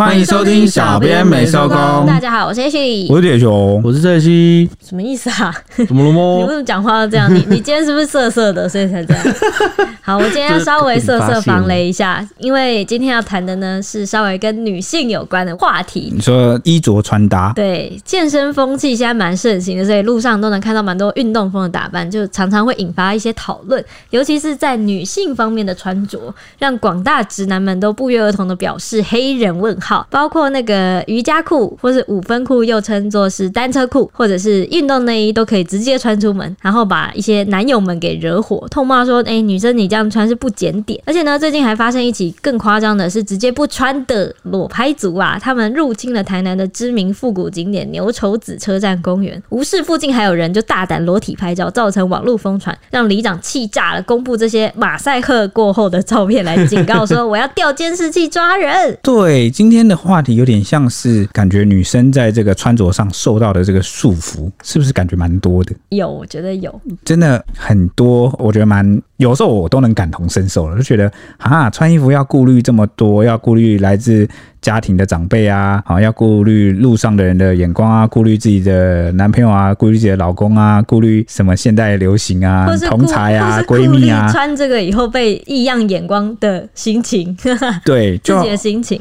欢迎收听小编没收工。大家好，我是 H，我是铁雄，我是蔡西。什么意思啊？怎么了吗？你为什么讲话都这样？你 你今天是不是色色的，所以才这样？好，我今天要稍微色色防雷一下，因为今天要谈的呢是稍微跟女性有关的话题。你说衣着穿搭？对，健身风气现在蛮盛行的，所以路上都能看到蛮多运动风的打扮，就常常会引发一些讨论，尤其是在女性方面的穿着，让广大直男们都不约而同的表示黑人问号，好包括那个瑜伽裤或是五分裤，又称作是单车裤，或者是运动内衣，都可以直接穿出门，然后把一些男友们给惹火，痛骂说：“哎、女生你这样穿是不检点。”而且呢，最近还发生一起更夸张的是，直接不穿的裸拍族啊，他们入侵了台南的知名复古景点牛稠子车站公园，无视附近还有人就大胆裸体拍照，造成网络疯传，让里长气炸了，公布这些马赛克过后的照片来警告说：“我要调监视器抓人。”对，今天的话题有点像是感觉女生在这个穿着上受到的这个束缚，是不是感觉蛮多的？有，我觉得有，真的很多，我觉得蛮有时候我都能感同身受了，就觉得啊，穿衣服要顾虑这么多，要顾虑来自家庭的长辈啊，好，要顾虑路上的人的眼光啊，顾虑自己的男朋友啊，顾虑自己的老公啊，顾虑什么现代流行啊，同才啊，闺蜜啊，穿这个以后被异样眼光的心情，对，自己的心情。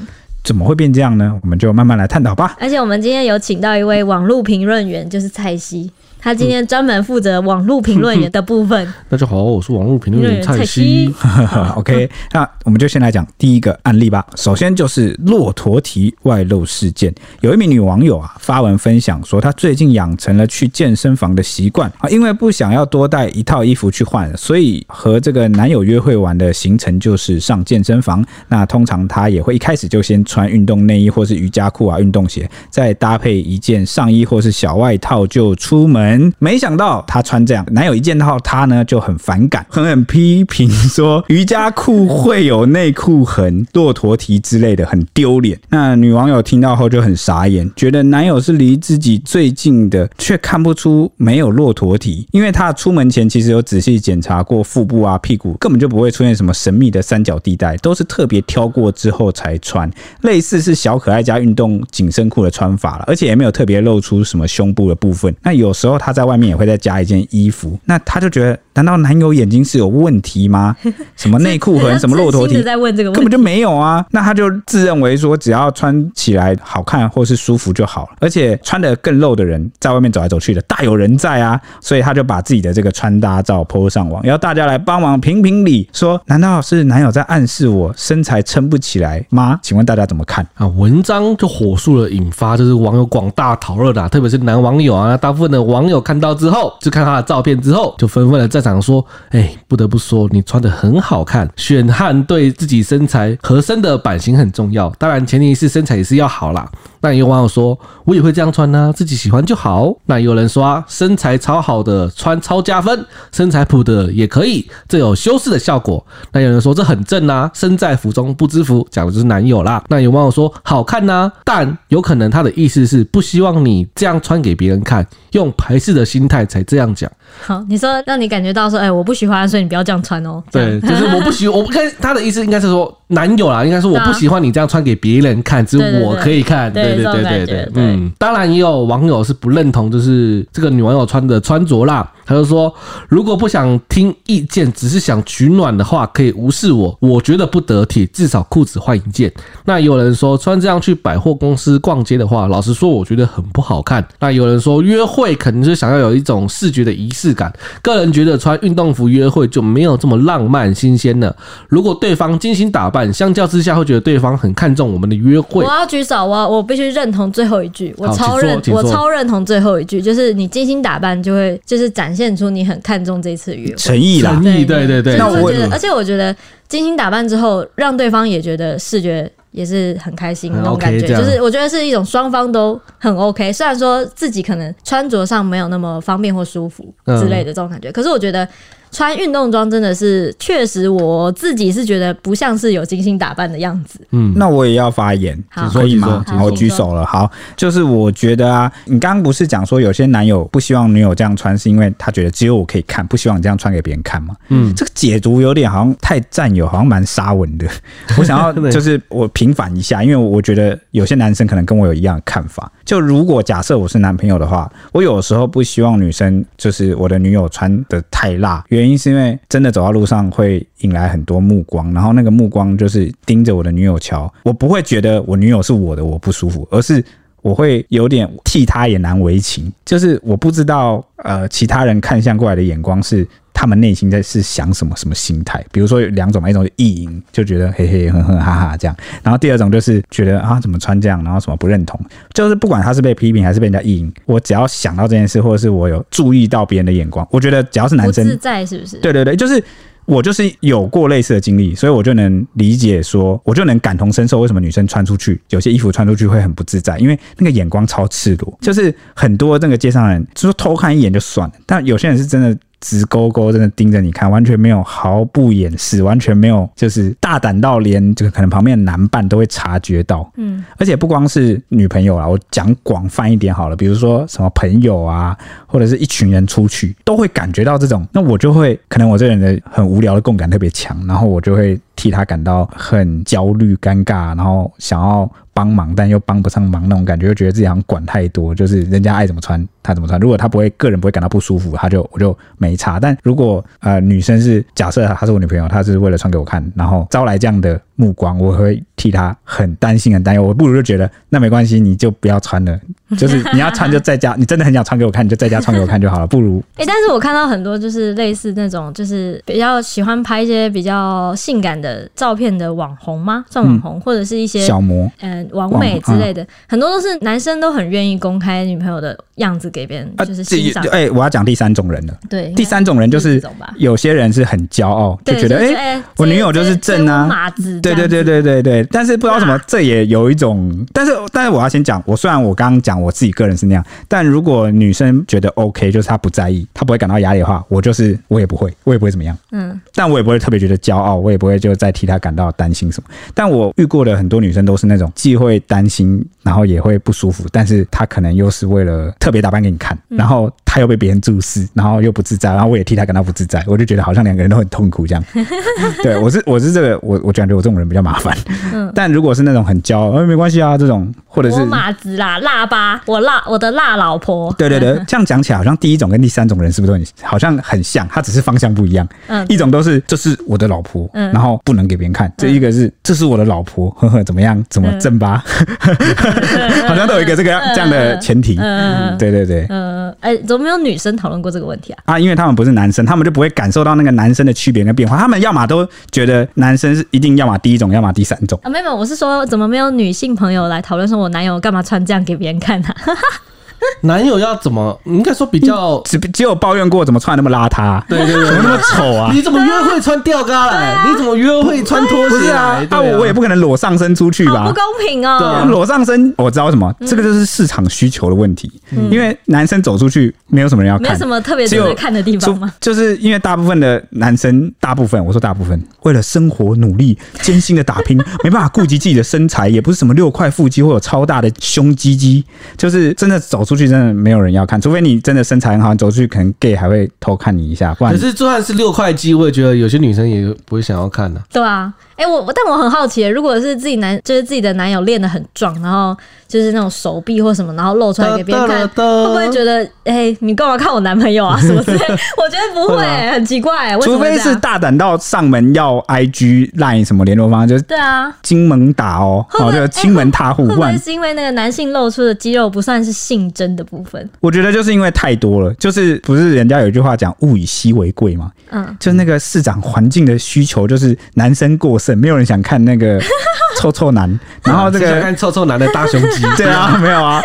怎么会变这样呢？我们就慢慢来探讨吧。而且我们今天有请到一位网络评论员，就是蔡西。他今天专门负责网络评论员的部分。大家好，我是网络评论员蔡西。OK，那我们就先来讲第一个案例吧。首先就是骆驼蹄外露事件。有一名女网友啊发文分享说，她最近养成了去健身房的习惯啊，因为不想要多带一套衣服去换，所以和这个男友约会完的行程就是上健身房。那通常她也会一开始就先穿运动内衣或是瑜伽裤啊、运动鞋，再搭配一件上衣或是小外套就出门。没想到她穿这样，男友一见到她呢就很反感，狠狠批评说瑜伽裤会有内裤痕、骆驼蹄之类的，很丢脸。那女网友听到后就很傻眼，觉得男友是离自己最近的，却看不出没有骆驼蹄，因为她出门前其实有仔细检查过腹部啊、屁股，根本就不会出现什么神秘的三角地带，都是特别挑过之后才穿，类似是小可爱加运动紧身裤的穿法了，而且也没有特别露出什么胸部的部分。那有时候。他在外面也会再加一件衣服，那他就觉得，难道男友眼睛是有问题吗？什么内裤痕，什么骆驼蹄，根本就没有啊！那他就自认为说，只要穿起来好看或是舒服就好了，而且穿的更露的人，在外面走来走去的大有人在啊！所以他就把自己的这个穿搭照 po 上网，要大家来帮忙评评理，说难道是男友在暗示我身材撑不起来吗？请问大家怎么看啊？文章就火速的引发就是网友广大讨论啊，特别是男网友啊，大部分的网友看到之后，就看他的照片之后，就纷纷的在想说：“哎，不得不说，你穿的很好看。选汉对自己身材合身的版型很重要，当然前提是身材也是要好啦。”那有网友说：“我也会这样穿呢、啊，自己喜欢就好。”那有人说、啊：“身材超好的穿超加分，身材普的也可以，这有修饰的效果。”那有人说：“这很正啊，身在福中不知福，讲的就是男友啦。”那有网友说：“好看呐、啊，但有可能他的意思是不希望你这样穿给别人看，用排斥的心态才这样讲。”好，你说让你感觉到说：“哎、欸，我不喜欢，所以你不要这样穿哦。”对，就是我不喜，我不看他的意思应该是说男友啦，应该是我不喜欢你这样穿给别人看，只有我可以看。对对对。对对嗯，当然也有网友是不认同，就是这个女网友穿的穿着啦。他就说，如果不想听意见，只是想取暖的话，可以无视我。我觉得不得体，至少裤子换一件。那有人说，穿这样去百货公司逛街的话，老实说，我觉得很不好看。那有人说，约会肯定是想要有一种视觉的仪式感。个人觉得穿运动服约会就没有这么浪漫新鲜了。如果对方精心打扮，相较之下会觉得对方很看重我们的约会。我要举手，我我必须认同最后一句，我超认，我超认同最后一句，就是你精心打扮就会就是展现。现出你很看重这次约会诚意啦，诚意，对对对。那我觉得，而且我觉得精心打扮之后，让对方也觉得视觉也是很开心那种感觉，就是我觉得是一种双方都很 OK。虽然说自己可能穿着上没有那么方便或舒服之类的这种感觉，可是我觉得穿运动装真的是确实我自己是觉得不像是有精心打扮的样子。嗯，那我也要发言，好可以吗？好好，我举手了。好，就是我觉得啊，你刚刚不是讲说有些男友不希望女友这样穿，是因为他觉得只有我可以看，不希望你这样穿给别人看吗？嗯，这个解读有点好像太占有，好像蛮沙文的。我想要就是我平反一下，因为我觉得有些男生可能跟我有一样的看法。就如果假设我是男朋友的话，我有时候不希望女生就是我的女友穿的太辣，原因是因为真的走到路上会引来很多目光，然后那个目光就是盯着我的女友瞧，我不会觉得我女友是我的，我不舒服，而是我会有点替她也难为情，就是我不知道呃其他人看向过来的眼光是。他们内心在是想什么什么心态？比如说有两种嘛，一种是意淫，就觉得嘿嘿哼哼哈哈这样；然后第二种就是觉得啊怎么穿这样，然后什么不认同。就是不管他是被批评还是被人家意淫，我只要想到这件事，或者是我有注意到别人的眼光，我觉得只要是男生不自在是不是？对对对，就是我就是有过类似的经历，所以我就能理解说，我就能感同身受为什么女生穿出去有些衣服穿出去会很不自在，因为那个眼光超赤裸，就是很多那个街上人就是偷看一眼就算了，但有些人是真的。直勾勾，真的盯着你看，完全没有毫不掩饰，完全没有就是大胆到连这个可能旁边的男伴都会察觉到。嗯，而且不光是女朋友啦，我讲广泛一点好了，比如说什么朋友啊，或者是一群人出去，都会感觉到这种。那我就会可能我这个人的很无聊的共感特别强，然后我就会替他感到很焦虑、尴尬，然后想要。帮忙，但又帮不上忙那种感觉，又觉得自己好像管太多，就是人家爱怎么穿他怎么穿。如果他不会个人不会感到不舒服，他就我就没差。但如果呃女生是假设她是我女朋友，她是为了穿给我看，然后招来这样的目光，我会替他很担心很担忧。我不如就觉得那没关系，你就不要穿了，就是你要穿就在家，你真的很想穿给我看，你就在家穿给我看就好了。不如哎、欸，但是我看到很多就是类似那种就是比较喜欢拍一些比较性感的照片的网红吗？算网红、嗯、或者是一些小模嗯。网美之类的，很多都是男生都很愿意公开女朋友的样子给别人，就是欣赏。哎，我要讲第三种人了。对，第三种人就是有些人是很骄傲，就觉得哎，我女友就是正啊。对对对对对对。但是不知道什么，这也有一种。但是但是我要先讲，我虽然我刚刚讲我自己个人是那样，但如果女生觉得 OK，就是她不在意，她不会感到压力的话，我就是我也不会，我也不会怎么样。嗯。但我也不会特别觉得骄傲，我也不会就再替她感到担心什么。但我遇过的很多女生都是那种既会担心，然后也会不舒服，但是她可能又是为了特别打扮给你看，然后她又被别人注视，然后又不自在，然后我也替她感到不自在，我就觉得好像两个人都很痛苦这样。对，我是我是这个，我我感觉我这种人比较麻烦。嗯，但如果是那种很骄傲，哎，没关系啊，这种或者是马子啦、辣吧，我辣我的辣老婆。对对对，这样讲起来好像第一种跟第三种人是不是都很好像很像？他只是方向不一样。嗯，一种都是这是我的老婆，然后不能给别人看。这一个是这是我的老婆，呵呵，怎么样？怎么正吧？好像都有一个这个这样的前提，嗯，对对对，嗯，哎，怎么没有女生讨论过这个问题啊？啊，因为他们不是男生，他们就不会感受到那个男生的区别跟变化，他们要么都觉得男生是一定要么第一种，要么第三种。妹妹，我是说，怎么没有女性朋友来讨论说，我男友干嘛穿这样给别人看呢啊？男友要怎么？应该说比较只只有抱怨过怎么穿那么邋遢，对对对，怎么那么丑啊？你怎么约会穿吊嘎来？你怎么约会穿拖鞋啊？啊，我也不可能裸上身出去吧？不公平哦！裸上身，我知道什么？这个就是市场需求的问题。因为男生走出去，没有什么人要看，没什么特别值得看的地方吗？就是因为大部分的男生，大部分我说大部分，为了生活努力，艰辛的打拼，没办法顾及自己的身材，也不是什么六块腹肌或有超大的胸肌肌，就是真的走出去，真的没有人要看，除非你真的身材很好，走出去可能 gay 还会偷看你一下。不然，可是就算是六块肌，我也觉得有些女生也不会想要看的、啊。对啊。哎、欸，我但我很好奇，如果是自己男，就是自己的男友练得很壮，然后就是那种手臂或什么，然后露出来给别人看，会不会觉得，哎、欸，你干嘛看我男朋友啊什么之类？我觉得不会，很奇怪。除非是大胆到上门要 IG line 什么联络方式，就是对啊，金门打哦，哦，就亲门踏户。会不会是因为那个男性露出的肌肉不算是性征的部分？我觉得就是因为太多了，就是不是人家有一句话讲物以稀为贵嘛？嗯，就是那个市长环境的需求，就是男生过剩。没有人想看那个 臭臭男，然后这个想看臭臭男的大胸肌，对啊，没有啊，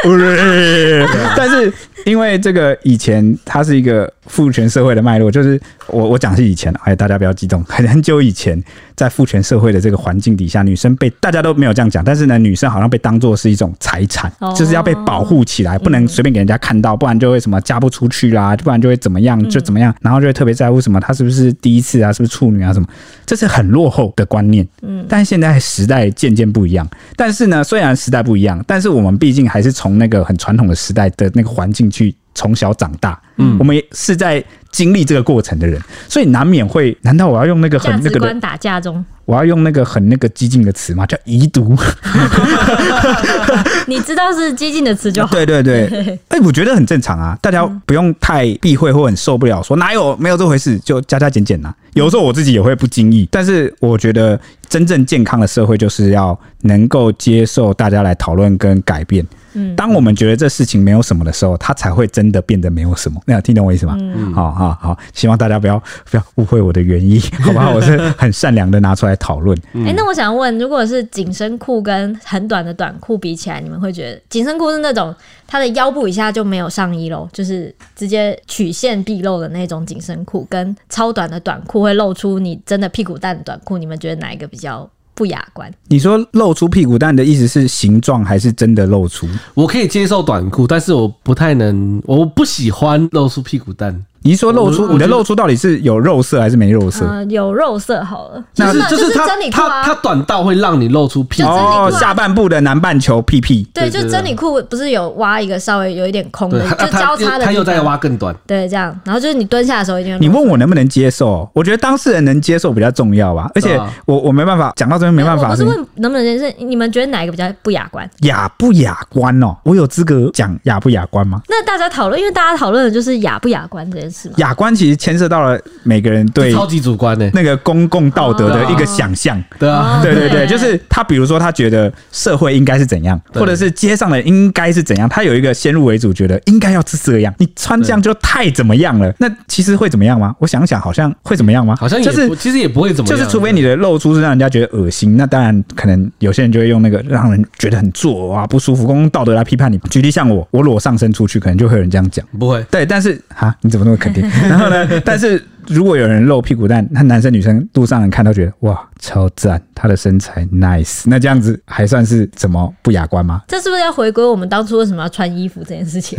但是因为这个以前它是一个父权社会的脉络，就是我我讲是以前，哎，大家不要激动，很很久以前，在父权社会的这个环境底下，女生被大家都没有这样讲，但是呢，女生好像被当做是一种财产，哦。就是要被保护起来，不能随便给人家看到，不然就会什么嫁不出去啦，不然就会怎么样就怎么样，然后就会特别在乎什么她是不是第一次啊，是不是处女啊什么，这是很落后的观念。嗯，但是现在时代渐渐不一样，但是呢，虽然时代不一样，但是我们毕竟还是从那个很传统的时代的那个环境去从小长大，嗯，我们也是在经历这个过程的人，所以难免会，难道我要用那个很那个观打架中，我要用那个很那个激进的词吗？叫遗毒。你知道是激进的词就好。对对对，哎、我觉得很正常啊，大家不用太避讳或很受不了，说哪有没有这回事，就加加减减呐。有时候我自己也会不经意，但是我觉得真正健康的社会就是要能够接受大家来讨论跟改变。嗯，当我们觉得这事情没有什么的时候，它才会真的变得没有什么。那听懂我意思吗？嗯，好好好，希望大家不要不要误会我的原意，好不好？我是很善良的拿出来讨论。哎、欸，那我想问，如果是紧身裤跟很短的短裤比起来，你们会觉得紧身裤是那种它的腰部以下就没有上衣喽，就是直接曲线毕露的那种紧身裤，跟超短的短裤会露出你真的屁股蛋的短裤，你们觉得哪一个比较？不雅观。你说露出屁股蛋的意思是形状还是真的露出？我可以接受短裤，但是我不太能，我不喜欢露出屁股蛋。你是说露出你的露出到底是有肉色还是没肉色？呃，有肉色好了，那就是就是它真理裤啊，它它短到会让你露出屁股哦，下半部的南半球屁屁。对，就真理裤不是有挖一个稍微有一点空的，就交叉的，它又在挖更短。对，这样，然后就是你蹲下的时候一定。你问我能不能接受？我觉得当事人能接受比较重要吧。而且我我没办法讲到这边没办法。我不是问能不能接受，你们觉得哪一个比较不雅观？雅不雅观哦？我有资格讲雅不雅观吗？那大家讨论，因为大家讨论的就是雅不雅观这件事嘛。雅观其实。牵涉到了每个人对超级主观的那个公共道德的一个想象，对啊，对对对，就是他，比如说他觉得社会应该是怎样，或者是街上的应该是怎样，他有一个先入为主，觉得应该要是这样，你穿这样就太怎么样了。那其实会怎么样吗？我想想，好像会怎么样吗？好像就是其实也不会怎么样，就是除非你的露出是让人家觉得恶心，那当然可能有些人就会用那个让人觉得很作啊不舒服、公共道德来批判你。举例像我，我裸上身出去，可能就会有人这样讲，不会对，但是啊，你怎么那么肯定？然后呢？但是。如果有人露屁股蛋，那男生女生路上人看都觉得哇超赞，他的身材 nice，那这样子还算是怎么不雅观吗？这是不是要回归我们当初为什么要穿衣服这件事情？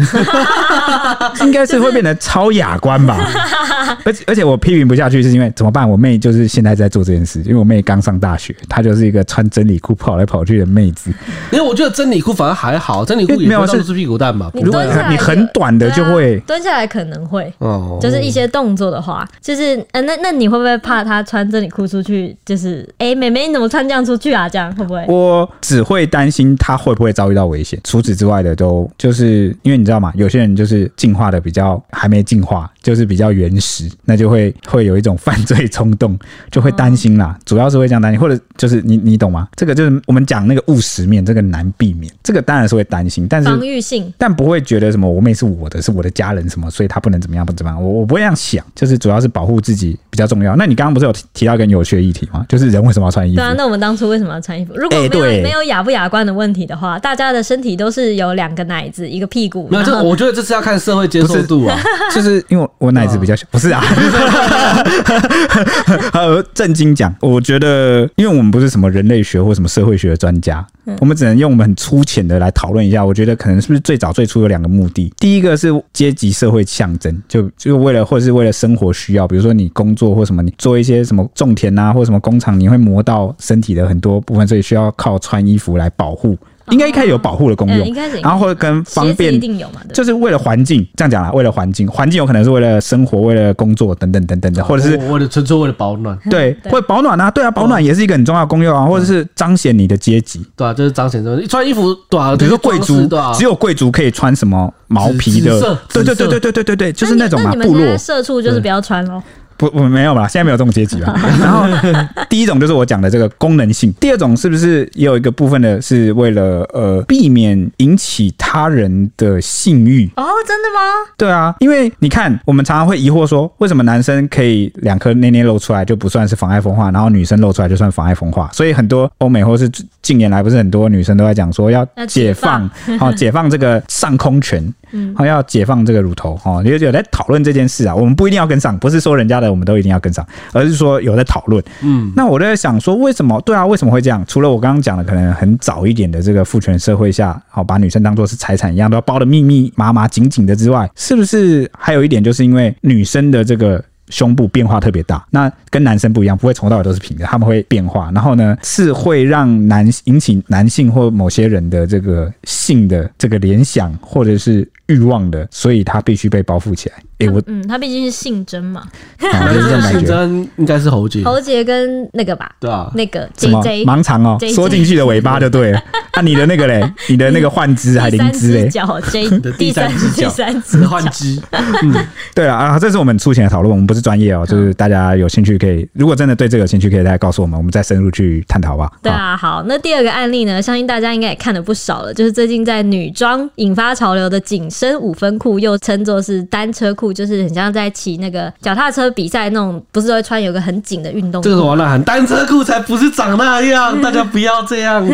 应该是会变得超雅观吧。而且而且我批评不下去，是因为怎么办？我妹就是现在在做这件事，因为我妹刚上大学，她就是一个穿真理裤跑来跑去的妹子。因为我觉得真理裤反而还好，真理裤也没有露出屁股蛋吧？如果你很短的就会蹲下来，可能会哦，就是一些动作的话。就是，呃，那那你会不会怕他穿着你哭出去？就是，哎、妹妹你怎么穿这样出去啊？这样会不会？我只会担心他会不会遭遇到危险。除此之外的都，就是因为你知道吗？有些人就是进化的比较还没进化，就是比较原始，那就会会有一种犯罪冲动，就会担心啦。主要是会这样担心，或者就是你你懂吗？这个就是我们讲那个务实面，这个难避免。这个当然是会担心，但是防御性，但不会觉得什么我妹是我的，是我的家人什么，所以她不能怎么样不怎么样。我我不会这样想，就是主要。是保护自己比较重要。那你刚刚不是有提到一个有趣的议题吗？就是人为什么要穿衣服？对啊，那我们当初为什么要穿衣服？如果没有、欸、没有雅不雅观的问题的话，大家的身体都是有两个奶子，一个屁股。没有，这我觉得这是要看社会接受度啊。就是因为我奶子比较小，不是啊。呃，正经讲，我觉得，因为我们不是什么人类学或什么社会学的专家，我们只能用我们很粗浅的来讨论一下。我觉得可能是不是最早最初有两个目的？第一个是阶级社会象征，就就为了或者是为了生活需要，比如说你工作或什么，你做一些什么种田啊，或什么工厂，你会磨到身体的很多部分，所以需要靠穿衣服来保护。应该一开始有保护的功用，然后或者跟方便，一定有嘛，就是为了环境，这样讲啦，为了环境，环境有可能是为了生活，为了工作等等等等的，或者是为了纯粹为了保暖，对，会保暖啊，对啊，保暖也是一个很重要的功用啊，或者是彰显你的阶级，对啊，就是彰显什么，一穿衣服，对啊，比如说贵族，只有贵族可以穿什么毛皮的，对对对对对对对对，就是那种嘛，部落。社畜就是不要穿咯。不，我没有吧？现在没有这种阶级吧？然后第一种就是我讲的这个功能性，第二种是不是也有一个部分的是为了呃避免引起他人的性欲？哦，真的吗？对啊，因为你看，我们常常会疑惑说，为什么男生可以两颗捏捏露出来就不算是妨碍风化，然后女生露出来就算妨碍风化？所以很多欧美或是近年来不是很多女生都在讲说要解放，好解放这个上空权。嗯，好要解放这个乳头哦，有有在讨论这件事啊。我们不一定要跟上，不是说人家的我们都一定要跟上，而是说有在讨论。嗯，那我在想说，为什么？对啊，为什么会这样？除了我刚刚讲的，可能很早一点的这个父权社会下，好把女生当做是财产一样，都要包的密密麻麻、紧紧的之外，是不是还有一点，就是因为女生的这个。胸部变化特别大，那跟男生不一样，不会从头到尾都是平的，他们会变化。然后呢，是会让男引起男性或某些人的这个性的这个联想，或者是。欲望的，所以他必须被包覆起来。哎、欸，我嗯，他毕竟是性征嘛，啊、就是这种感觉。性征应该是喉结，喉结跟那个吧，对啊，那个什么 JJ 盲肠哦，缩进去的尾巴就对了。啊，你的那个嘞，你的那个幻肢还灵芝嘞，脚 J 第三只脚，第三只换 肢。嗯，对了啊，这是我们出前的讨论，我们不是专业哦，就是大家有兴趣可以，如果真的对这个有兴趣，可以再告诉我们，我们再深入去探讨吧。对啊，好，那第二个案例呢，相信大家应该也看了不少了，就是最近在女装引发潮流的紧身五分裤。又称作是单车裤，就是很像在骑那个脚踏车比赛那种，不是都会穿有个很紧的运动裤。这个完了，单车裤才不是长那样，大家不要这样。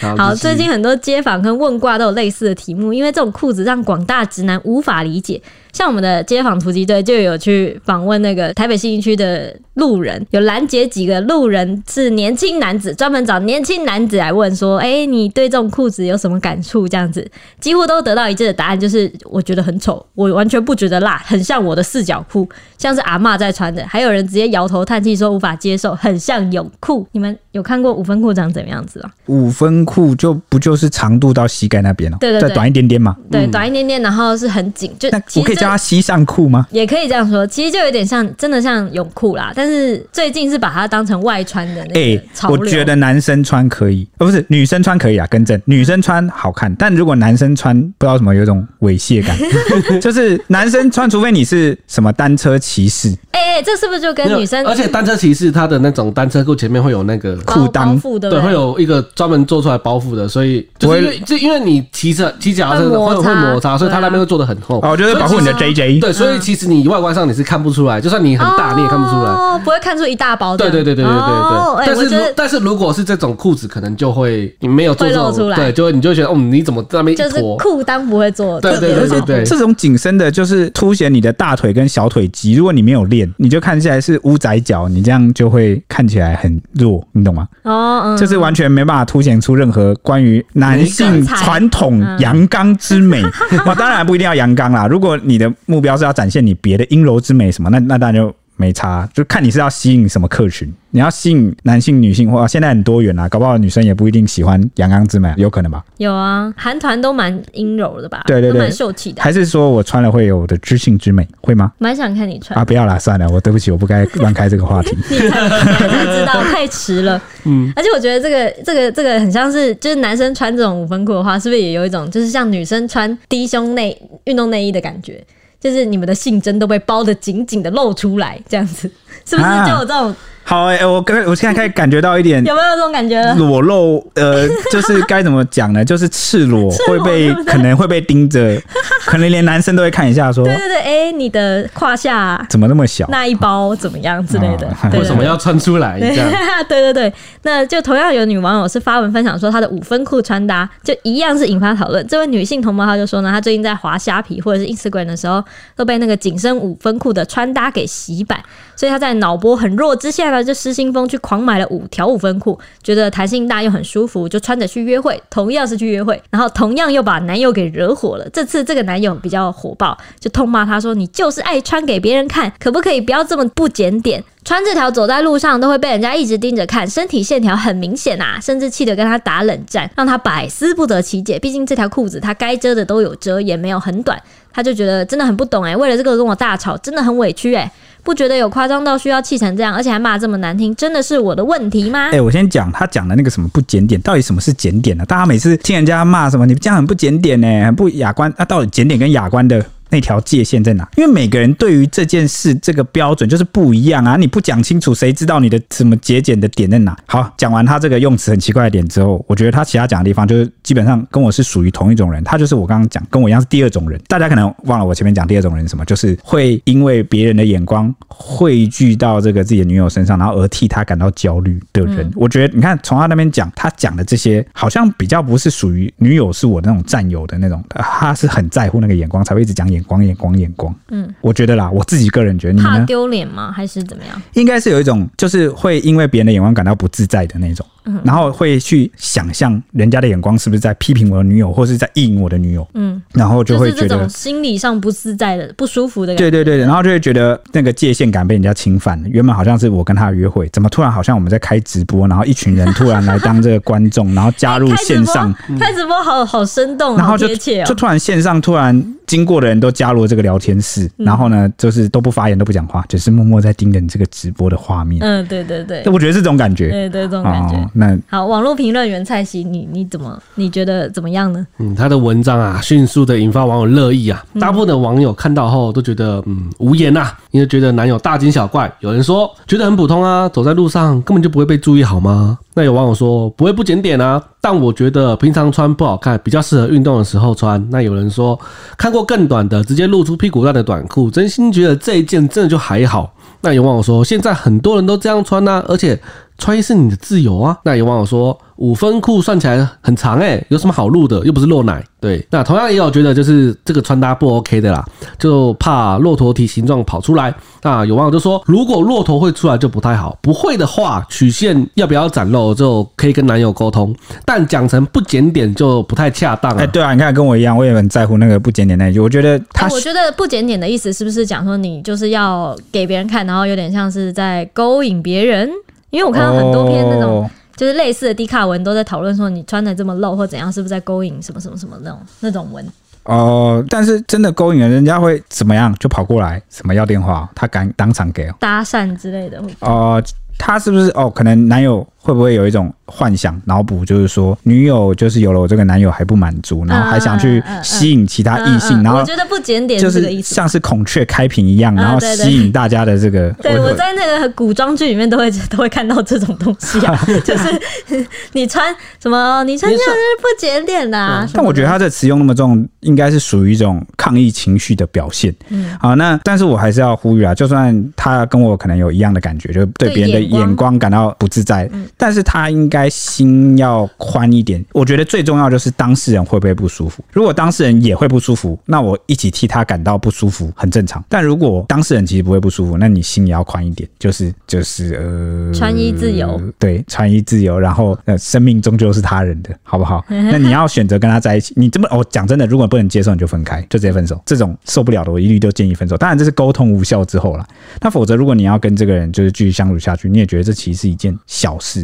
好，好，最近很多街访跟问卦都有类似的题目，因为这种裤子让广大直男无法理解。像我们的街访突击队就有去访问那个台北信义区的路人，有拦截几个路人是年轻男子，专门找年轻男子来问说：“哎、欸，你对这种裤子有什么感触？”这样子几乎都得到一致的答案，就是我觉得很丑，我完全不觉得辣，很像我的四角裤，像是阿嬷在穿的。还有人直接摇头叹气说无法接受，很像泳裤。你们有看过五分裤长怎么样子啊？五分裤就不就是长度到膝盖那边了、喔？对对对，再短一点点嘛。对，短一点点，然后是很紧，就我可以叫它西上裤吗？也可以这样说，其实就有点像，真的像泳裤啦。但是最近是把它当成外穿的那个潮流。欸，我觉得男生穿可以，哦，不是女生穿可以啊，更正，女生穿好看。但如果男生穿，不知道什么，有种猥亵感，就是男生穿，除非你是什么单车骑士。哎哎，这是不是就跟女生？而且单车骑士他的那种单车裤前面会有那个裤裆，对，会有一个专门做出来包覆的，所以就是因为就因为你骑车骑脚踏车会会摩擦，所以它那边会做的很厚。哦，我觉得保护你的 JJ。对，所以其实你外观上你是看不出来，就算你很大，你也看不出来，哦，不会看出一大包。对对对对对对对。但是但是如果是这种裤子，可能就会你没有做露出来，对，就会你就会觉得哦，你怎么在那边一坨？就是裤裆不会做。对对对对对，这种紧身的，就是凸显你的大腿跟小腿肌。如果你没有练，你就看起来是乌窄脚，你这样就会看起来很弱，你懂吗？哦，嗯，就是完全没办法凸显出任何关于男性传统阳刚之美。那 当然不一定要阳刚啦，如果你的目标是要展现你别的阴柔之美什么，那那当然就没差，就看你是要吸引什么客群。你要吸引男性、女性，或现在很多元啊，搞不好女生也不一定喜欢阳刚之美，有可能吧？有啊，韩团都蛮阴柔的吧？对对对，蛮秀气的。还是说我穿了会有我的知性之美，会吗？蛮想看你穿啊！不要啦，算了，我对不起，我不该乱开这个话题。你才知道太迟了，嗯。而且我觉得这个、这个、这个很像是，就是男生穿这种五分裤的话，是不是也有一种就是像女生穿低胸内运动内衣的感觉？就是你们的性征都被包的紧紧的露出来，这样子是不是就有这种？啊好哎、欸，我刚我现在可以感觉到一点有没有这种感觉？裸露，呃，就是该怎么讲呢？就是赤裸会被可能会被盯着，可能连男生都会看一下，说对对对，哎、欸，你的胯下怎么那么小？那一包怎么样之类的？哦、为什么要穿出来？这样 对对对，那就同样有女网友是发文分享说她的五分裤穿搭就一样是引发讨论。这位女性同胞她就说呢，她最近在滑虾皮或者是 Instagram 的时候都被那个紧身五分裤的穿搭给洗版，所以她在脑波很弱之下。就失心疯去狂买了五条五分裤，觉得弹性大又很舒服，就穿着去约会。同样是去约会，然后同样又把男友给惹火了。这次这个男友比较火爆，就痛骂他说：“你就是爱穿给别人看，可不可以不要这么不检点？穿这条走在路上都会被人家一直盯着看，身体线条很明显啊！”甚至气得跟他打冷战，让他百思不得其解。毕竟这条裤子他该遮的都有遮，也没有很短，他就觉得真的很不懂哎、为了这个跟我大吵，真的很委屈哎、不觉得有夸张到需要气成这样，而且还骂这么难听，真的是我的问题吗？哎、我先讲他讲的那个什么不检点，到底什么是检点呢？大家每次听人家骂什么，你这样很不检点呢，很不雅观，那、啊、到底检点跟雅观的那条界限在哪？因为每个人对于这件事这个标准就是不一样啊！你不讲清楚，谁知道你的什么节俭的点在哪？好，讲完他这个用词很奇怪的点之后，我觉得他其他讲的地方就是基本上跟我是属于同一种人。他就是我刚刚讲跟我一样是第二种人。大家可能忘了我前面讲第二种人是什么，就是会因为别人的眼光汇聚到这个自己的女友身上，然后而替他感到焦虑的人。嗯、我觉得你看从他那边讲，他讲的这些好像比较不是属于女友是我那种战友的那种，他是很在乎那个眼光，才会一直讲眼光、眼光、眼光。嗯，我觉得啦，我自己个人觉得你，你怕丢脸吗？还是怎么样？应该是有一种，就是会因为别人的眼光感到不自在的那种。然后会去想象人家的眼光是不是在批评我的女友，或是在意淫我的女友。嗯，然后就会觉得心理上不自在的、不舒服的感觉。对对对，然后就会觉得那个界限感被人家侵犯了。原本好像是我跟他约会，怎么突然好像我们在开直播，然后一群人突然来当这个观众，然后加入线上开直播，好好生动，然后就就突然线上突然。经过的人都加入了这个聊天室，嗯、然后呢，就是都不发言，都不讲话，只、就是默默在盯着你这个直播的画面。嗯，对对对，我觉得是这种感觉。对对，这种感觉。哦、那好，网络评论员蔡希，你你怎么你觉得怎么样呢？嗯，他的文章啊，迅速的引发网友热议啊，大部分的网友看到后都觉得嗯无言呐、啊，因为觉得男友大惊小怪。有人说觉得很普通啊，走在路上根本就不会被注意好吗？那有网友说不会不检点啊，但我觉得平常穿不好看，比较适合运动的时候穿。那有人说看过更短的，直接露出屁股大的短裤，真心觉得这一件真的就还好。那有网友说现在很多人都这样穿啊，而且。穿衣是你的自由啊！那有网友说五分裤算起来很长哎、欸，有什么好露的？又不是露奶。对，那同样也有觉得就是这个穿搭不 OK 的啦，就怕骆驼体形状跑出来。那有网友就说，如果骆驼会出来就不太好，不会的话，曲线要不要展露就可以跟男友沟通，但讲成不检点就不太恰当。哎，对啊，你看跟我一样，我也很在乎那个不检点那一句。我觉得他，我觉得不检点的意思是不是讲说你就是要给别人看，然后有点像是在勾引别人？因为我看到很多篇那种就是类似的低卡文，都在讨论说你穿的这么露或怎样，是不是在勾引什么什么什么那种那种文？哦，但是真的勾引了，人家会怎么样？就跑过来什么要电话，他敢当场给哦，搭讪之类的。哦，他是不是哦？可能男友。会不会有一种幻想脑补，就是说女友就是有了我这个男友还不满足，然后还想去吸引其他异性，然后我觉得不检点就是像是孔雀开屏一样，然后吸引大家的这个。对，我在那个古装剧里面都会都会看到这种东西啊，就是你穿什么，你穿这样是不检点的。但我觉得他这词用那么重，应该是属于一种抗议情绪的表现。嗯，好，那但是我还是要呼吁啊，就算他跟我可能有一样的感觉，就对别人的眼光感到不自在。但是他应该心要宽一点。我觉得最重要就是当事人会不会不舒服。如果当事人也会不舒服，那我一起替他感到不舒服很正常。但如果当事人其实不会不舒服，那你心也要宽一点。就是就是呃，穿衣自由，对，穿衣自由。然后呃，生命终究是他人的，好不好？那你要选择跟他在一起。你这么我，讲真的，如果不能接受，你就分开，就直接分手。这种受不了的，我一律都建议分手。当然这是沟通无效之后啦。那否则，如果你要跟这个人就是继续相处下去，你也觉得这其实是一件小事。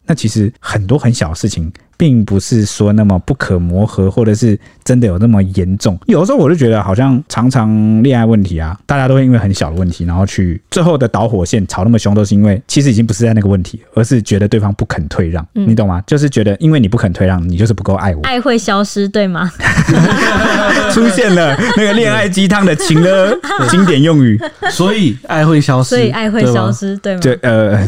那其实很多很小的事情，并不是说那么不可磨合，或者是真的有那么严重。有的时候我就觉得，好像常常恋爱问题啊，大家都会因为很小的问题，然后去最后的导火线吵那么凶，都是因为其实已经不是在那个问题，而是觉得对方不肯退让。嗯、你懂吗？就是觉得因为你不肯退让，你就是不够爱我。爱会消失，对吗？出现了那个恋爱鸡汤的情的经典用语，所以爱会消失，所以爱会消失，对吗？对，呃。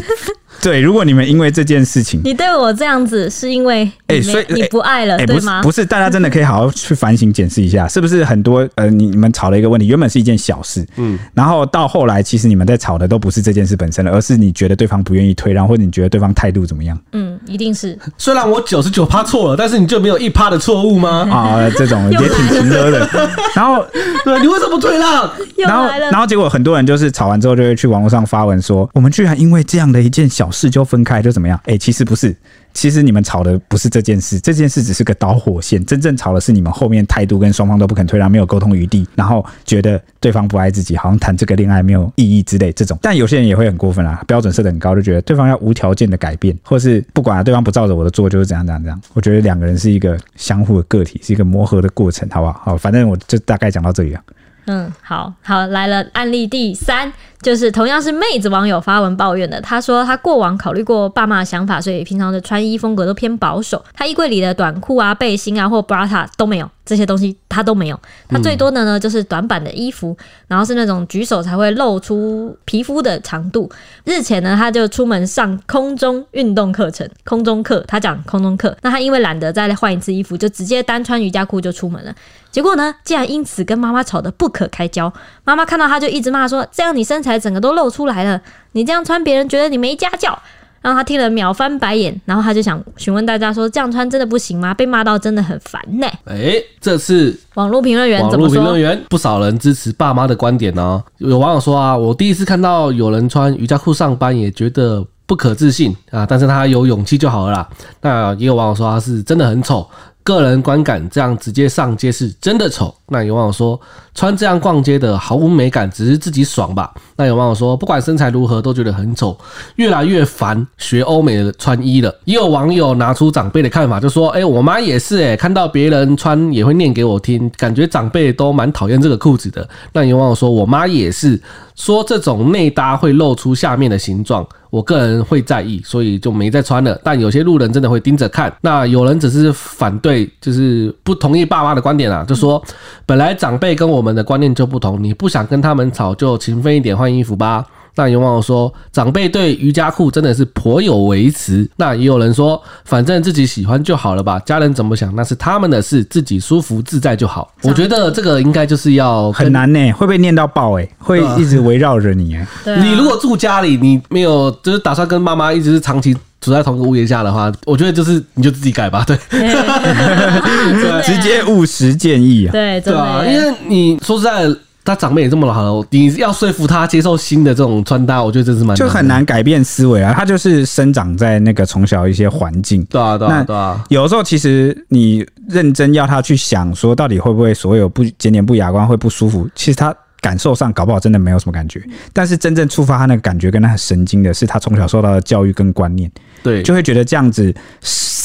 对，如果你们因为这件事情，你对我这样子，是因为哎，所以你不爱了，对吗？不是，大家真的可以好好去反省检视一下，是不是很多呃，你你们吵了一个问题，原本是一件小事，嗯，然后到后来，其实你们在吵的都不是这件事本身了，而是你觉得对方不愿意退让，或者你觉得对方态度怎么样？嗯，一定是。虽然我九十九趴错了，但是你就没有一趴的错误吗？啊，这种 也挺情勒的。然后，对，你为什么不退让？然后，然后结果很多人就是吵完之后就会去网络上发文说，我们居然因为这样的一件小事就分开，就怎么样？哎，其实不是，其实你们吵的不是这件事，这件事只是个导火线，真正吵的是你们后面态度跟双方都不肯退让，没有沟通余地，然后觉得对方不爱自己，好像谈这个恋爱没有意义之类这种。但有些人也会很过分啊，标准设得很高，就觉得对方要无条件的改变，或是不管对方不照着我的做，就是怎样怎样怎样。我觉得两个人是一个相互的个体，是一个磨合的过程，好不好？好，反正我就大概讲到这里了。嗯，好好来了，案例第三就是同样是妹子网友发文抱怨的。她说她过往考虑过爸妈的想法，所以平常的穿衣风格都偏保守。她衣柜里的短裤啊、背心啊或 bra 都没有这些东西，她都没有。她最多的呢就是短版的衣服，然后是那种举手才会露出皮肤的长度。日前呢，她就出门上空中运动课程，空中课，她讲空中课。那她因为懒得再换一次衣服，就直接单穿瑜伽裤就出门了。结果呢，竟然因此跟妈妈吵得不可开交。妈妈看到他就一直骂说：“这样你身材整个都露出来了，你这样穿别人觉得你没家教。”然后他听了秒翻白眼，然后他就想询问大家说：“这样穿真的不行吗？被骂到真的很烦呢。”哎，这次网络评论员怎么说？网络评论员不少人支持爸妈的观点哦。有网友说啊，我第一次看到有人穿瑜伽裤上班，也觉得不可置信啊，但是他有勇气就好了啦。那也有网友说他是真的很丑。个人观感，这样直接上街是真的丑。那有网友说，穿这样逛街的毫无美感，只是自己爽吧？那有网友说，不管身材如何都觉得很丑，越来越烦学欧美的穿衣了。也有网友拿出长辈的看法，就说：“哎，我妈也是，哎，看到别人穿也会念给我听，感觉长辈都蛮讨厌这个裤子的。”那有网友说：“我妈也是，说这种内搭会露出下面的形状。”我个人会在意，所以就没再穿了。但有些路人真的会盯着看。那有人只是反对，就是不同意爸妈的观点啊，就说本来长辈跟我们的观念就不同，你不想跟他们吵，就勤奋一点换衣服吧。那有网友说，长辈对瑜伽裤真的是颇有微词。那也有人说，反正自己喜欢就好了吧，家人怎么想那是他们的事，自己舒服自在就好。我觉得这个应该就是要很难呢，会被念到爆哎，会一直围绕着你哎。你如果住家里，你没有就是打算跟妈妈一直是长期住在同个屋檐下的话，我觉得就是你就自己改吧，对，对 直接务实建议啊，对对啊，因为你说实在。他长辈也这么老了，你要说服他接受新的这种穿搭，我觉得这是蛮就很难改变思维啊。他就是生长在那个从小一些环境，对啊，对啊，对啊。有时候其实你认真要他去想，说到底会不会所有不检点不雅观会不舒服？其实他感受上搞不好真的没有什么感觉，但是真正触发他那个感觉跟他很神经的是他从小受到的教育跟观念，对，就会觉得这样子。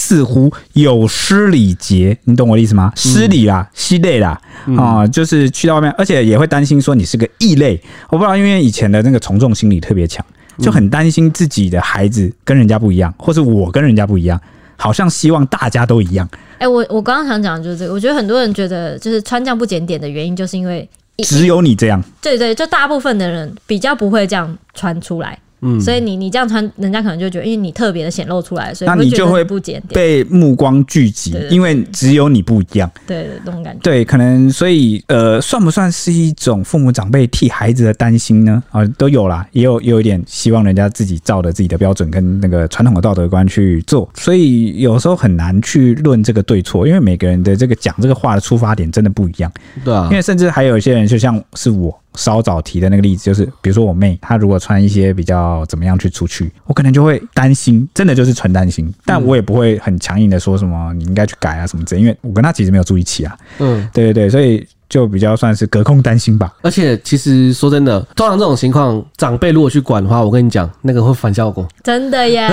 似乎有失礼节，你懂我的意思吗？失礼啦，失礼啦，啊、呃，就是去到外面，而且也会担心说你是个异类。我不知道，因为以前的那个从众心理特别强，就很担心自己的孩子跟人家不一样，或是我跟人家不一样，好像希望大家都一样。哎、欸，我我刚刚想讲的就是这个，我觉得很多人觉得就是穿这样不检点的原因，就是因为只有你这样。对对，就大部分的人比较不会这样穿出来。嗯，所以你你这样穿，人家可能就觉得，因为你特别的显露出来，所以那你就会不检点，被目光聚集，因为只有你不一样。对，对，这种感觉。对，可能所以呃，算不算是一种父母长辈替孩子的担心呢？啊，都有啦，也有也有一点希望人家自己照着自己的标准跟那个传统的道德观去做，所以有时候很难去论这个对错，因为每个人的这个讲这个话的出发点真的不一样。对啊，因为甚至还有一些人，就像是我。稍早提的那个例子，就是比如说我妹，她如果穿一些比较怎么样去出去，我可能就会担心，真的就是纯担心，但我也不会很强硬的说什么你应该去改啊什么之类，因为我跟她其实没有住一起啊。嗯，对对对，所以。就比较算是隔空担心吧，而且其实说真的，通常这种情况，长辈如果去管的话，我跟你讲，那个会反效果。真的呀，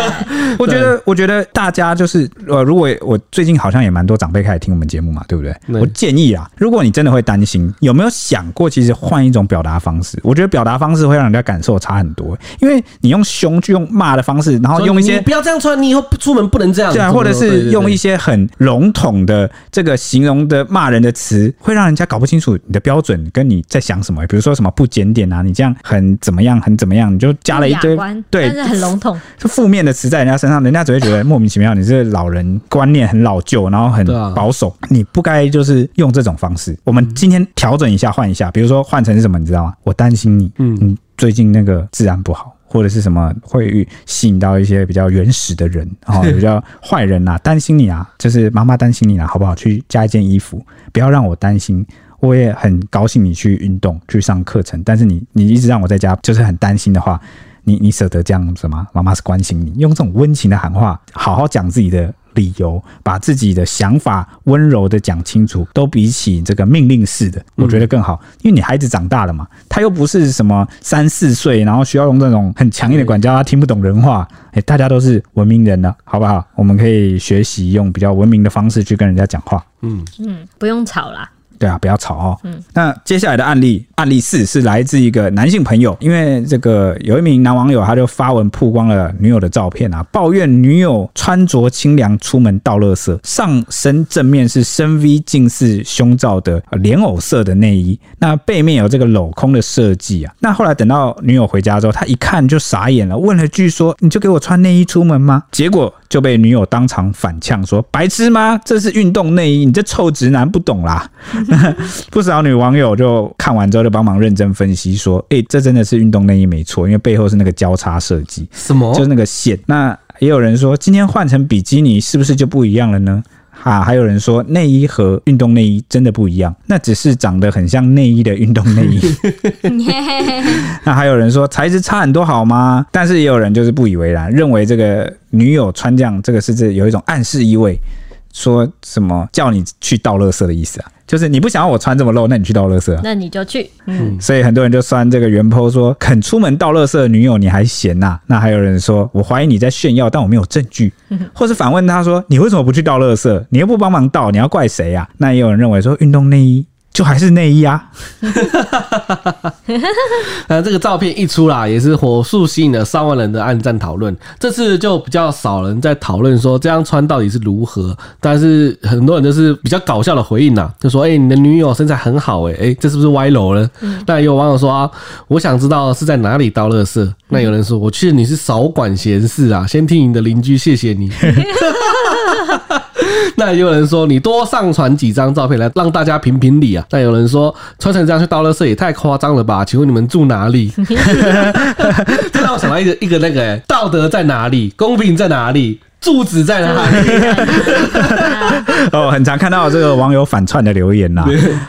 我觉得，我觉得大家就是呃，如果我最近好像也蛮多长辈开始听我们节目嘛，对不对？对。我建议啊，如果你真的会担心，有没有想过，其实换一种表达方式？我觉得表达方式会让人家感受差很多，因为你用凶去用骂的方式，然后用一些不要这样穿，你以后出门不能这样，对啊，或者是用一些很笼统的这个形容的骂人的词。会让人家搞不清楚你的标准跟你在想什么，比如说什么不检点啊，你这样很怎么样，很怎么样，你就加了一堆对，但是很笼统，就负面的词在人家身上，人家只会觉得莫名其妙。你是老人观念很老旧，然后很保守，你不该就是用这种方式。我们今天调整一下，换一下，比如说换成是什么，你知道吗？我担心你，嗯，你最近那个治安不好。或者是什么会吸引到一些比较原始的人，哦，比较坏人呐，担心你啊，就是妈妈担心你啊，好不好？去加一件衣服，不要让我担心。我也很高兴你去运动，去上课程，但是你你一直让我在家，就是很担心的话，你你舍得这样子吗？妈妈是关心你，用这种温情的喊话，好好讲自己的。理由，把自己的想法温柔的讲清楚，都比起这个命令式的，我觉得更好。因为你孩子长大了嘛，他又不是什么三四岁，然后需要用这种很强硬的管教，他听不懂人话。哎，大家都是文明人了，好不好？我们可以学习用比较文明的方式去跟人家讲话。嗯嗯，不用吵啦。对啊，不要吵哦。嗯，那接下来的案例，案例四是来自一个男性朋友，因为这个有一名男网友，他就发文曝光了女友的照片啊，抱怨女友穿着清凉出门倒垃圾，上身正面是深 V 近似胸罩的莲藕色的内衣，那背面有这个镂空的设计啊。那后来等到女友回家之后，他一看就傻眼了，问了句说：“你就给我穿内衣出门吗？”结果就被女友当场反呛说：“白痴吗？这是运动内衣，你这臭直男不懂啦。” 不少女网友就看完之后就帮忙认真分析说：“诶、欸，这真的是运动内衣没错，因为背后是那个交叉设计，什么？就是那个线。”那也有人说，今天换成比基尼是不是就不一样了呢？啊，还有人说内衣和运动内衣真的不一样，那只是长得很像内衣的运动内衣。那还有人说材质差很多好吗？但是也有人就是不以为然，认为这个女友穿这样，这个是这有一种暗示意味。说什么叫你去倒垃圾的意思啊？就是你不想要我穿这么露，那你去倒垃圾啊？那你就去。嗯，所以很多人就酸这个原 po 说肯出门倒垃圾的女友你还嫌呐？那还有人说我怀疑你在炫耀，但我没有证据。或是反问他说你为什么不去倒垃圾？你又不帮忙倒，你要怪谁啊？那也有人认为说运动内衣。就还是内衣啊！那 这个照片一出啦，也是火速吸引了上万人的暗赞讨论。这次就比较少人在讨论说这样穿到底是如何，但是很多人就是比较搞笑的回应呐、啊，就说：“哎、欸，你的女友身材很好、欸，哎，哎，这是不是歪楼了？”那也有网友说：“啊，我想知道是在哪里倒垃圾。”那有人说：“我记得你是少管闲事啊，先听你的邻居谢谢你。” 那也有人说：“你多上传几张照片来让大家评评理啊。”那有人说，穿成这样去倒垃圾也太夸张了吧？请问你们住哪里？这让我想到一个一个那个，道德在哪里？公平在哪里？住址在哪里？哦，很常看到这个网友反串的留言呐。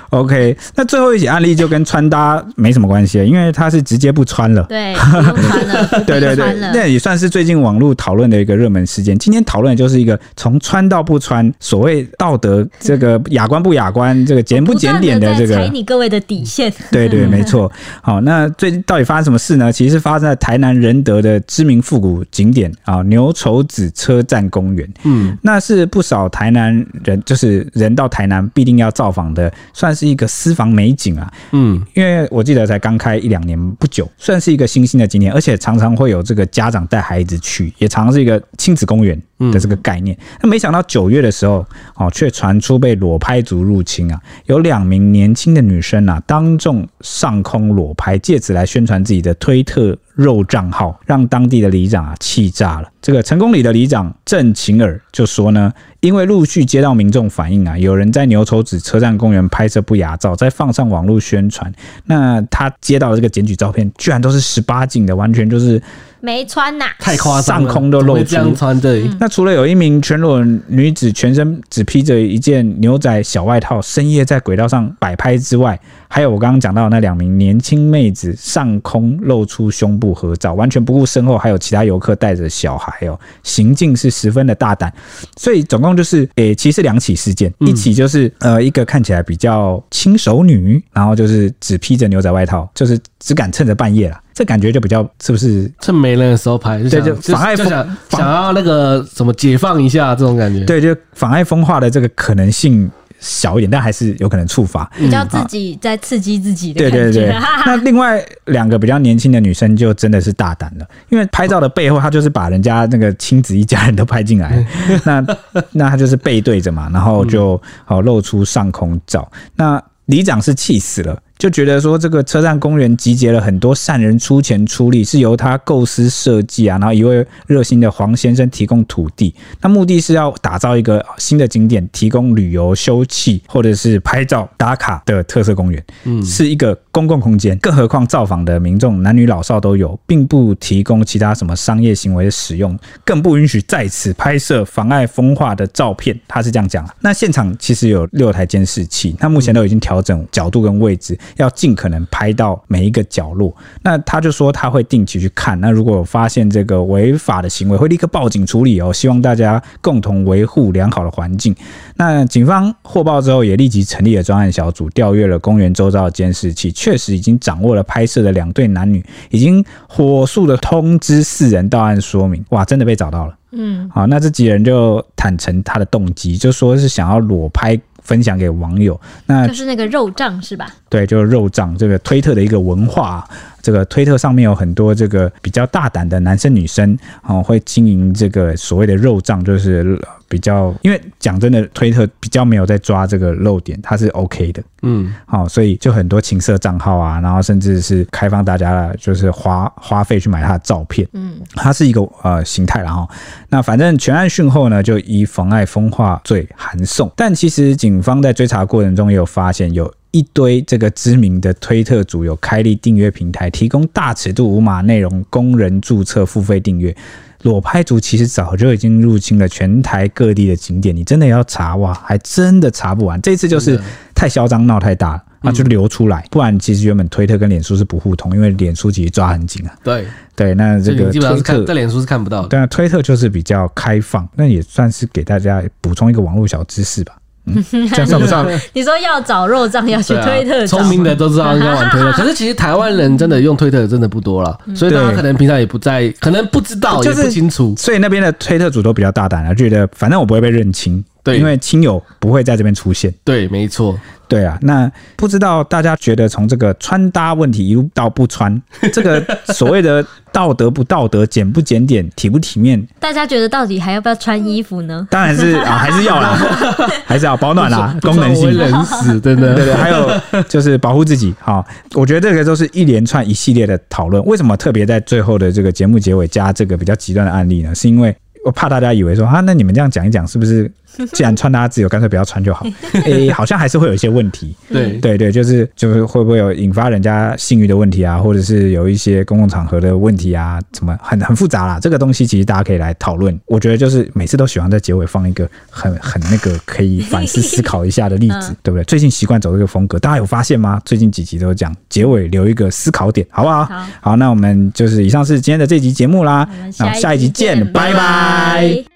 OK，那最后一起案例就跟穿搭没什么关系，因为他是直接不穿了。对，不用穿了。对对对，那也算是最近网络讨论的一个热门事件。今天讨论的就是一个从穿到不穿，所谓道德这个雅观不雅观，这个检不检点的这个。踩你各位的底线。对对，没错。好，那最近到底发生什么事呢？其实是发生在台南仁德的知名复古景点啊，牛稠子车站公园，嗯，那是不少台南人，就是人到台南必定要造访的，算是一个私房美景啊，嗯，因为我记得才刚开一两年不久，算是一个新兴的景点，而且常常会有这个家长带孩子去，也常常是一个亲子公园的这个概念。那没想到九月的时候，哦，却传出被裸拍族入侵啊，有两名年轻的女生啊，当众上空裸拍，借此来宣传自己的推特。肉账号让当地的里长啊气炸了。这个成功里的里长郑晴尔就说呢，因为陆续接到民众反映啊，有人在牛稠子车站公园拍摄不雅照，再放上网络宣传。那他接到的这个检举照片，居然都是十八禁的，完全就是。没穿呐，太夸张，上空都露出。这样穿对。那除了有一名全裸女子全身只披着一件牛仔小外套，深夜在轨道上摆拍之外，还有我刚刚讲到那两名年轻妹子上空露出胸部合照，完全不顾身后还有其他游客带着小孩哦，行径是十分的大胆。所以总共就是，诶、欸，其实两起事件，一起就是呃一个看起来比较轻熟女，然后就是只披着牛仔外套，就是只敢趁着半夜啦。这感觉就比较是不是趁没人的时候拍？对，就妨碍风，想，想要那个什么解放一下这种感觉。对，就妨碍风化的这个可能性小一点，但还是有可能触发。比较自己在刺激自己的感觉。对对对。那另外两个比较年轻的女生就真的是大胆了，因为拍照的背后，她就是把人家那个亲子一家人都拍进来，那那她就是背对着嘛，然后就好露出上空照。那里长是气死了。就觉得说这个车站公园集结了很多善人出钱出力，是由他构思设计啊，然后一位热心的黄先生提供土地，那目的是要打造一个新的景点，提供旅游休憩或者是拍照打卡的特色公园，嗯，是一个公共空间。更何况造访的民众男女老少都有，并不提供其他什么商业行为的使用，更不允许在此拍摄妨碍风化的照片。他是这样讲。那现场其实有六台监视器，那目前都已经调整角度跟位置。要尽可能拍到每一个角落。那他就说他会定期去看。那如果发现这个违法的行为，会立刻报警处理哦。希望大家共同维护良好的环境。那警方获报之后，也立即成立了专案小组，调阅了公园周遭的监视器，确实已经掌握了拍摄的两对男女，已经火速的通知四人到案说明。哇，真的被找到了。嗯，好，那这几人就坦诚他的动机，就说是想要裸拍分享给网友。那就是那个肉账是吧？对，就是肉账这个推特的一个文化。这个推特上面有很多这个比较大胆的男生女生哦，会经营这个所谓的肉账，就是比较，因为讲真的，推特比较没有在抓这个漏点，它是 OK 的，嗯，好，所以就很多情色账号啊，然后甚至是开放大家就是花花费去买他的照片，嗯，它是一个呃形态，然后那反正全案讯后呢，就以妨碍风化罪函送，但其实警方在追查过程中也有发现有。一堆这个知名的推特主有开立订阅平台，提供大尺度无码内容供人注册付费订阅。裸拍族其实早就已经入侵了全台各地的景点，你真的要查哇，还真的查不完。这次就是太嚣张闹太大了，那就流出来。不然其实原本推特跟脸书是不互通，因为脸书其实抓很紧啊。对对，那这个基本上是看在脸书是看不到的。对啊，推特就是比较开放，那也算是给大家补充一个网络小知识吧。嗯、这样算不上？你说要找肉账要去推特，聪、啊、明的都知道应该玩推特。可是其实台湾人真的用推特真的不多了，所以大家可能平常也不在，可能不知道，也不清楚。所以那边的推特主都比较大胆啊，觉得反正我不会被认亲。对，因为亲友不会在这边出现。对，没错。对啊，那不知道大家觉得从这个穿搭问题一路到不穿，这个所谓的道德不道德、检不检点、体不体面，大家觉得到底还要不要穿衣服呢？当然是啊，还是要啦，还是要保暖啦，功能性。冷死，真的。对对，还有就是保护自己。好，我觉得这个都是一连串一系列的讨论。为什么特别在最后的这个节目结尾加这个比较极端的案例呢？是因为我怕大家以为说啊，那你们这样讲一讲，是不是？既然穿搭自由，干脆不要穿就好。诶、欸，好像还是会有一些问题。对对对，就是就是会不会有引发人家性欲的问题啊，或者是有一些公共场合的问题啊，什么很很复杂啦。这个东西其实大家可以来讨论。我觉得就是每次都喜欢在结尾放一个很很那个可以反思思考一下的例子，嗯、对不对？最近习惯走这个风格，大家有发现吗？最近几集都讲结尾留一个思考点，好不好？好，好，那我们就是以上是今天的这集节目啦。那下一集见，拜拜。拜拜。